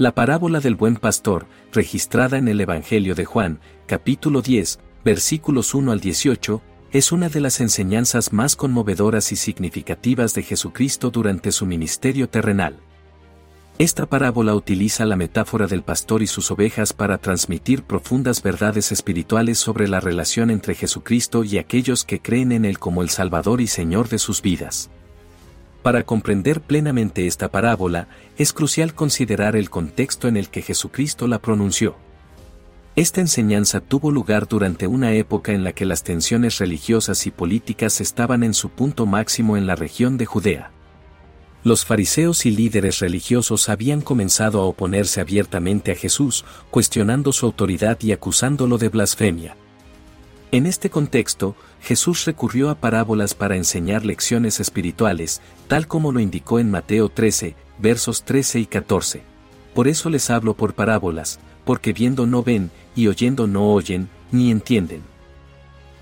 La parábola del buen pastor, registrada en el Evangelio de Juan, capítulo 10, versículos 1 al 18, es una de las enseñanzas más conmovedoras y significativas de Jesucristo durante su ministerio terrenal. Esta parábola utiliza la metáfora del pastor y sus ovejas para transmitir profundas verdades espirituales sobre la relación entre Jesucristo y aquellos que creen en Él como el Salvador y Señor de sus vidas. Para comprender plenamente esta parábola, es crucial considerar el contexto en el que Jesucristo la pronunció. Esta enseñanza tuvo lugar durante una época en la que las tensiones religiosas y políticas estaban en su punto máximo en la región de Judea. Los fariseos y líderes religiosos habían comenzado a oponerse abiertamente a Jesús, cuestionando su autoridad y acusándolo de blasfemia. En este contexto, Jesús recurrió a parábolas para enseñar lecciones espirituales, tal como lo indicó en Mateo 13, versos 13 y 14. Por eso les hablo por parábolas, porque viendo no ven, y oyendo no oyen, ni entienden.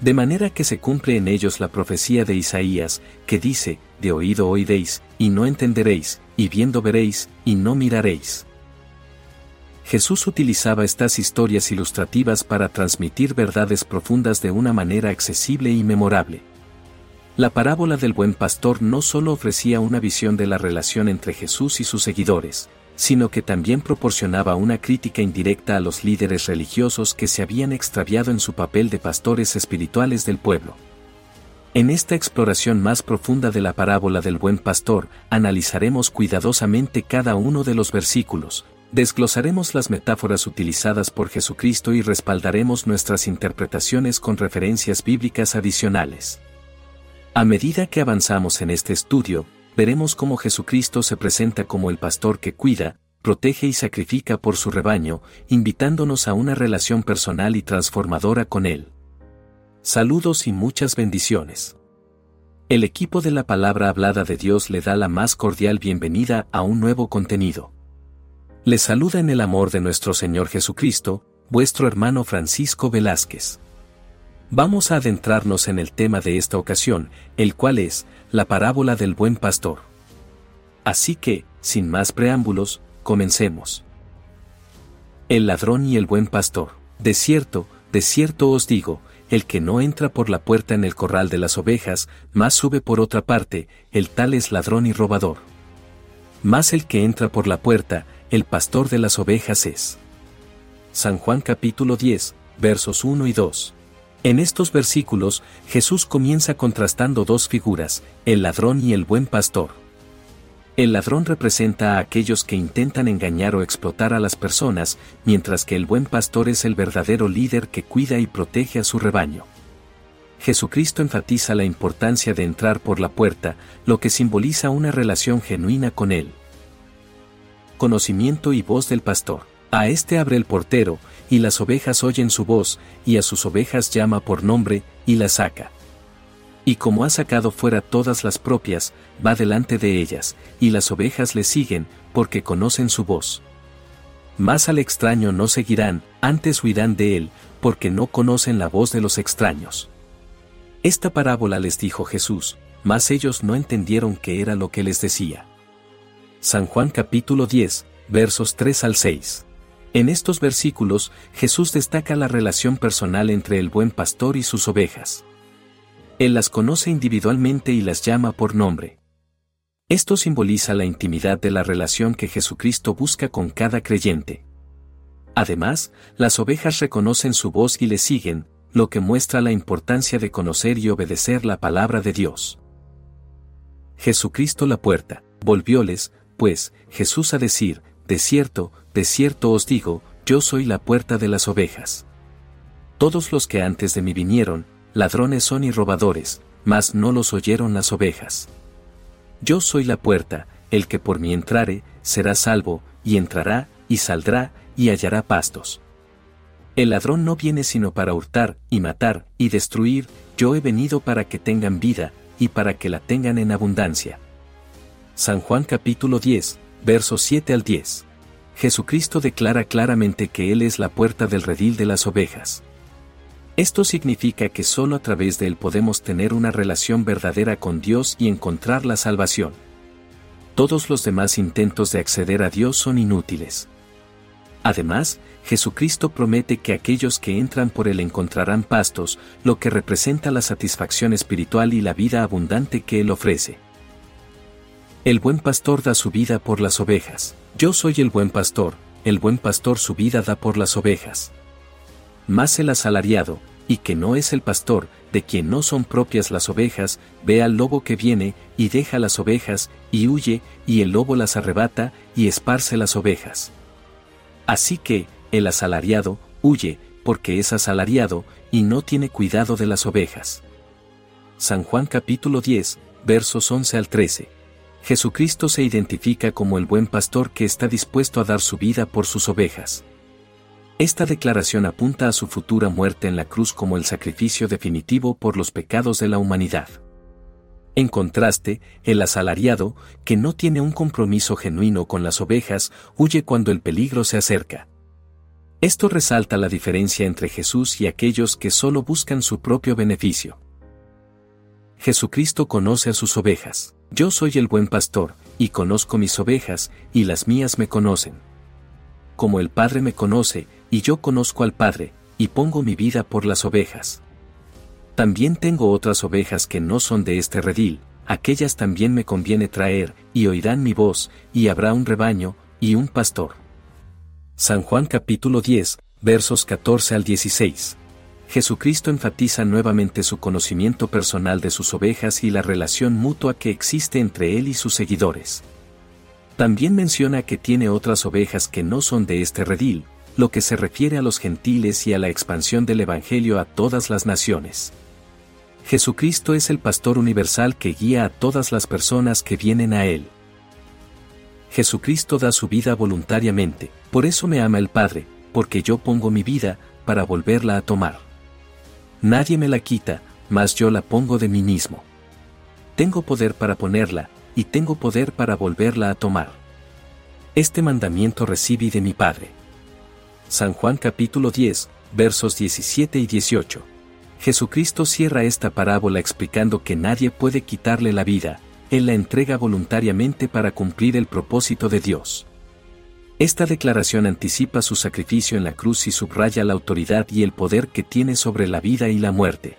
De manera que se cumple en ellos la profecía de Isaías, que dice, de oído oiréis, y no entenderéis, y viendo veréis, y no miraréis. Jesús utilizaba estas historias ilustrativas para transmitir verdades profundas de una manera accesible y memorable. La parábola del buen pastor no solo ofrecía una visión de la relación entre Jesús y sus seguidores, sino que también proporcionaba una crítica indirecta a los líderes religiosos que se habían extraviado en su papel de pastores espirituales del pueblo. En esta exploración más profunda de la parábola del buen pastor, analizaremos cuidadosamente cada uno de los versículos, Desglosaremos las metáforas utilizadas por Jesucristo y respaldaremos nuestras interpretaciones con referencias bíblicas adicionales. A medida que avanzamos en este estudio, veremos cómo Jesucristo se presenta como el pastor que cuida, protege y sacrifica por su rebaño, invitándonos a una relación personal y transformadora con Él. Saludos y muchas bendiciones. El equipo de la palabra hablada de Dios le da la más cordial bienvenida a un nuevo contenido. Les saluda en el amor de nuestro Señor Jesucristo, vuestro hermano Francisco Velázquez. Vamos a adentrarnos en el tema de esta ocasión, el cual es, la parábola del buen pastor. Así que, sin más preámbulos, comencemos. El ladrón y el buen pastor. De cierto, de cierto os digo, el que no entra por la puerta en el corral de las ovejas, más sube por otra parte, el tal es ladrón y robador. Más el que entra por la puerta, el pastor de las ovejas es. San Juan capítulo 10, versos 1 y 2. En estos versículos, Jesús comienza contrastando dos figuras, el ladrón y el buen pastor. El ladrón representa a aquellos que intentan engañar o explotar a las personas, mientras que el buen pastor es el verdadero líder que cuida y protege a su rebaño. Jesucristo enfatiza la importancia de entrar por la puerta, lo que simboliza una relación genuina con Él conocimiento y voz del pastor. A este abre el portero, y las ovejas oyen su voz, y a sus ovejas llama por nombre, y las saca. Y como ha sacado fuera todas las propias, va delante de ellas, y las ovejas le siguen, porque conocen su voz. Más al extraño no seguirán, antes huirán de él, porque no conocen la voz de los extraños. Esta parábola les dijo Jesús, mas ellos no entendieron qué era lo que les decía. San Juan capítulo 10, versos 3 al 6. En estos versículos, Jesús destaca la relación personal entre el buen pastor y sus ovejas. Él las conoce individualmente y las llama por nombre. Esto simboliza la intimidad de la relación que Jesucristo busca con cada creyente. Además, las ovejas reconocen su voz y le siguen, lo que muestra la importancia de conocer y obedecer la palabra de Dios. Jesucristo la puerta, volvióles, pues, Jesús a decir, de cierto, de cierto os digo, yo soy la puerta de las ovejas. Todos los que antes de mí vinieron, ladrones son y robadores, mas no los oyeron las ovejas. Yo soy la puerta, el que por mí entrare, será salvo, y entrará, y saldrá, y hallará pastos. El ladrón no viene sino para hurtar, y matar, y destruir, yo he venido para que tengan vida, y para que la tengan en abundancia. San Juan capítulo 10, versos 7 al 10. Jesucristo declara claramente que Él es la puerta del redil de las ovejas. Esto significa que solo a través de Él podemos tener una relación verdadera con Dios y encontrar la salvación. Todos los demás intentos de acceder a Dios son inútiles. Además, Jesucristo promete que aquellos que entran por Él encontrarán pastos, lo que representa la satisfacción espiritual y la vida abundante que Él ofrece. El buen pastor da su vida por las ovejas. Yo soy el buen pastor, el buen pastor su vida da por las ovejas. Más el asalariado, y que no es el pastor, de quien no son propias las ovejas, ve al lobo que viene, y deja las ovejas, y huye, y el lobo las arrebata, y esparce las ovejas. Así que, el asalariado, huye, porque es asalariado, y no tiene cuidado de las ovejas. San Juan capítulo 10, versos 11 al 13. Jesucristo se identifica como el buen pastor que está dispuesto a dar su vida por sus ovejas. Esta declaración apunta a su futura muerte en la cruz como el sacrificio definitivo por los pecados de la humanidad. En contraste, el asalariado, que no tiene un compromiso genuino con las ovejas, huye cuando el peligro se acerca. Esto resalta la diferencia entre Jesús y aquellos que solo buscan su propio beneficio. Jesucristo conoce a sus ovejas. Yo soy el buen pastor, y conozco mis ovejas, y las mías me conocen. Como el Padre me conoce, y yo conozco al Padre, y pongo mi vida por las ovejas. También tengo otras ovejas que no son de este redil, aquellas también me conviene traer, y oirán mi voz, y habrá un rebaño, y un pastor. San Juan capítulo 10, versos 14 al 16. Jesucristo enfatiza nuevamente su conocimiento personal de sus ovejas y la relación mutua que existe entre él y sus seguidores. También menciona que tiene otras ovejas que no son de este redil, lo que se refiere a los gentiles y a la expansión del Evangelio a todas las naciones. Jesucristo es el pastor universal que guía a todas las personas que vienen a Él. Jesucristo da su vida voluntariamente, por eso me ama el Padre, porque yo pongo mi vida, para volverla a tomar. Nadie me la quita, mas yo la pongo de mí mismo. Tengo poder para ponerla, y tengo poder para volverla a tomar. Este mandamiento recibí de mi Padre. San Juan capítulo 10, versos 17 y 18. Jesucristo cierra esta parábola explicando que nadie puede quitarle la vida, Él la entrega voluntariamente para cumplir el propósito de Dios. Esta declaración anticipa su sacrificio en la cruz y subraya la autoridad y el poder que tiene sobre la vida y la muerte.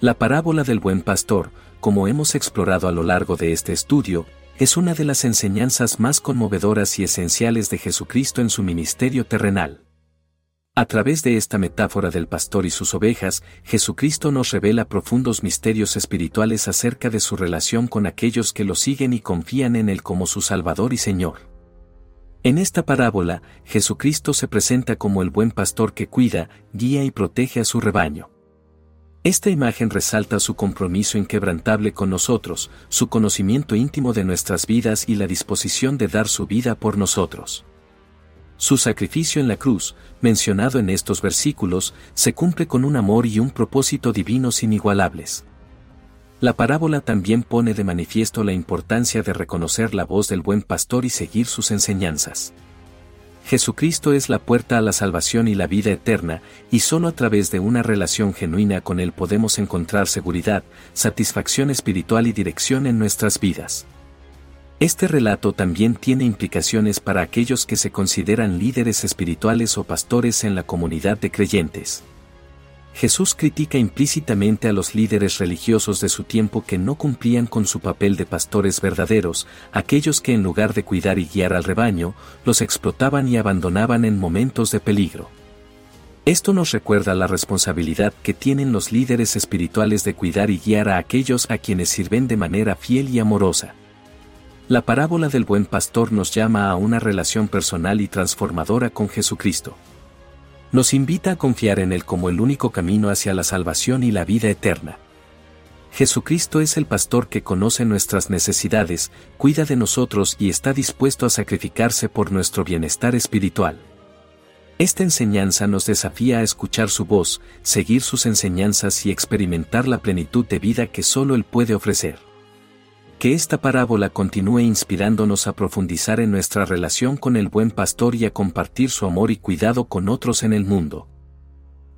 La parábola del buen pastor, como hemos explorado a lo largo de este estudio, es una de las enseñanzas más conmovedoras y esenciales de Jesucristo en su ministerio terrenal. A través de esta metáfora del pastor y sus ovejas, Jesucristo nos revela profundos misterios espirituales acerca de su relación con aquellos que lo siguen y confían en Él como su Salvador y Señor. En esta parábola, Jesucristo se presenta como el buen pastor que cuida, guía y protege a su rebaño. Esta imagen resalta su compromiso inquebrantable con nosotros, su conocimiento íntimo de nuestras vidas y la disposición de dar su vida por nosotros. Su sacrificio en la cruz, mencionado en estos versículos, se cumple con un amor y un propósito divinos inigualables. La parábola también pone de manifiesto la importancia de reconocer la voz del buen pastor y seguir sus enseñanzas. Jesucristo es la puerta a la salvación y la vida eterna, y solo a través de una relación genuina con Él podemos encontrar seguridad, satisfacción espiritual y dirección en nuestras vidas. Este relato también tiene implicaciones para aquellos que se consideran líderes espirituales o pastores en la comunidad de creyentes. Jesús critica implícitamente a los líderes religiosos de su tiempo que no cumplían con su papel de pastores verdaderos, aquellos que en lugar de cuidar y guiar al rebaño, los explotaban y abandonaban en momentos de peligro. Esto nos recuerda la responsabilidad que tienen los líderes espirituales de cuidar y guiar a aquellos a quienes sirven de manera fiel y amorosa. La parábola del buen pastor nos llama a una relación personal y transformadora con Jesucristo nos invita a confiar en Él como el único camino hacia la salvación y la vida eterna. Jesucristo es el pastor que conoce nuestras necesidades, cuida de nosotros y está dispuesto a sacrificarse por nuestro bienestar espiritual. Esta enseñanza nos desafía a escuchar su voz, seguir sus enseñanzas y experimentar la plenitud de vida que solo Él puede ofrecer que esta parábola continúe inspirándonos a profundizar en nuestra relación con el buen pastor y a compartir su amor y cuidado con otros en el mundo.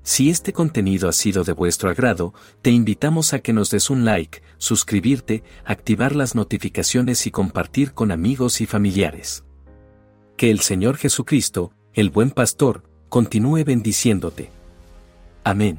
Si este contenido ha sido de vuestro agrado, te invitamos a que nos des un like, suscribirte, activar las notificaciones y compartir con amigos y familiares. Que el Señor Jesucristo, el buen pastor, continúe bendiciéndote. Amén.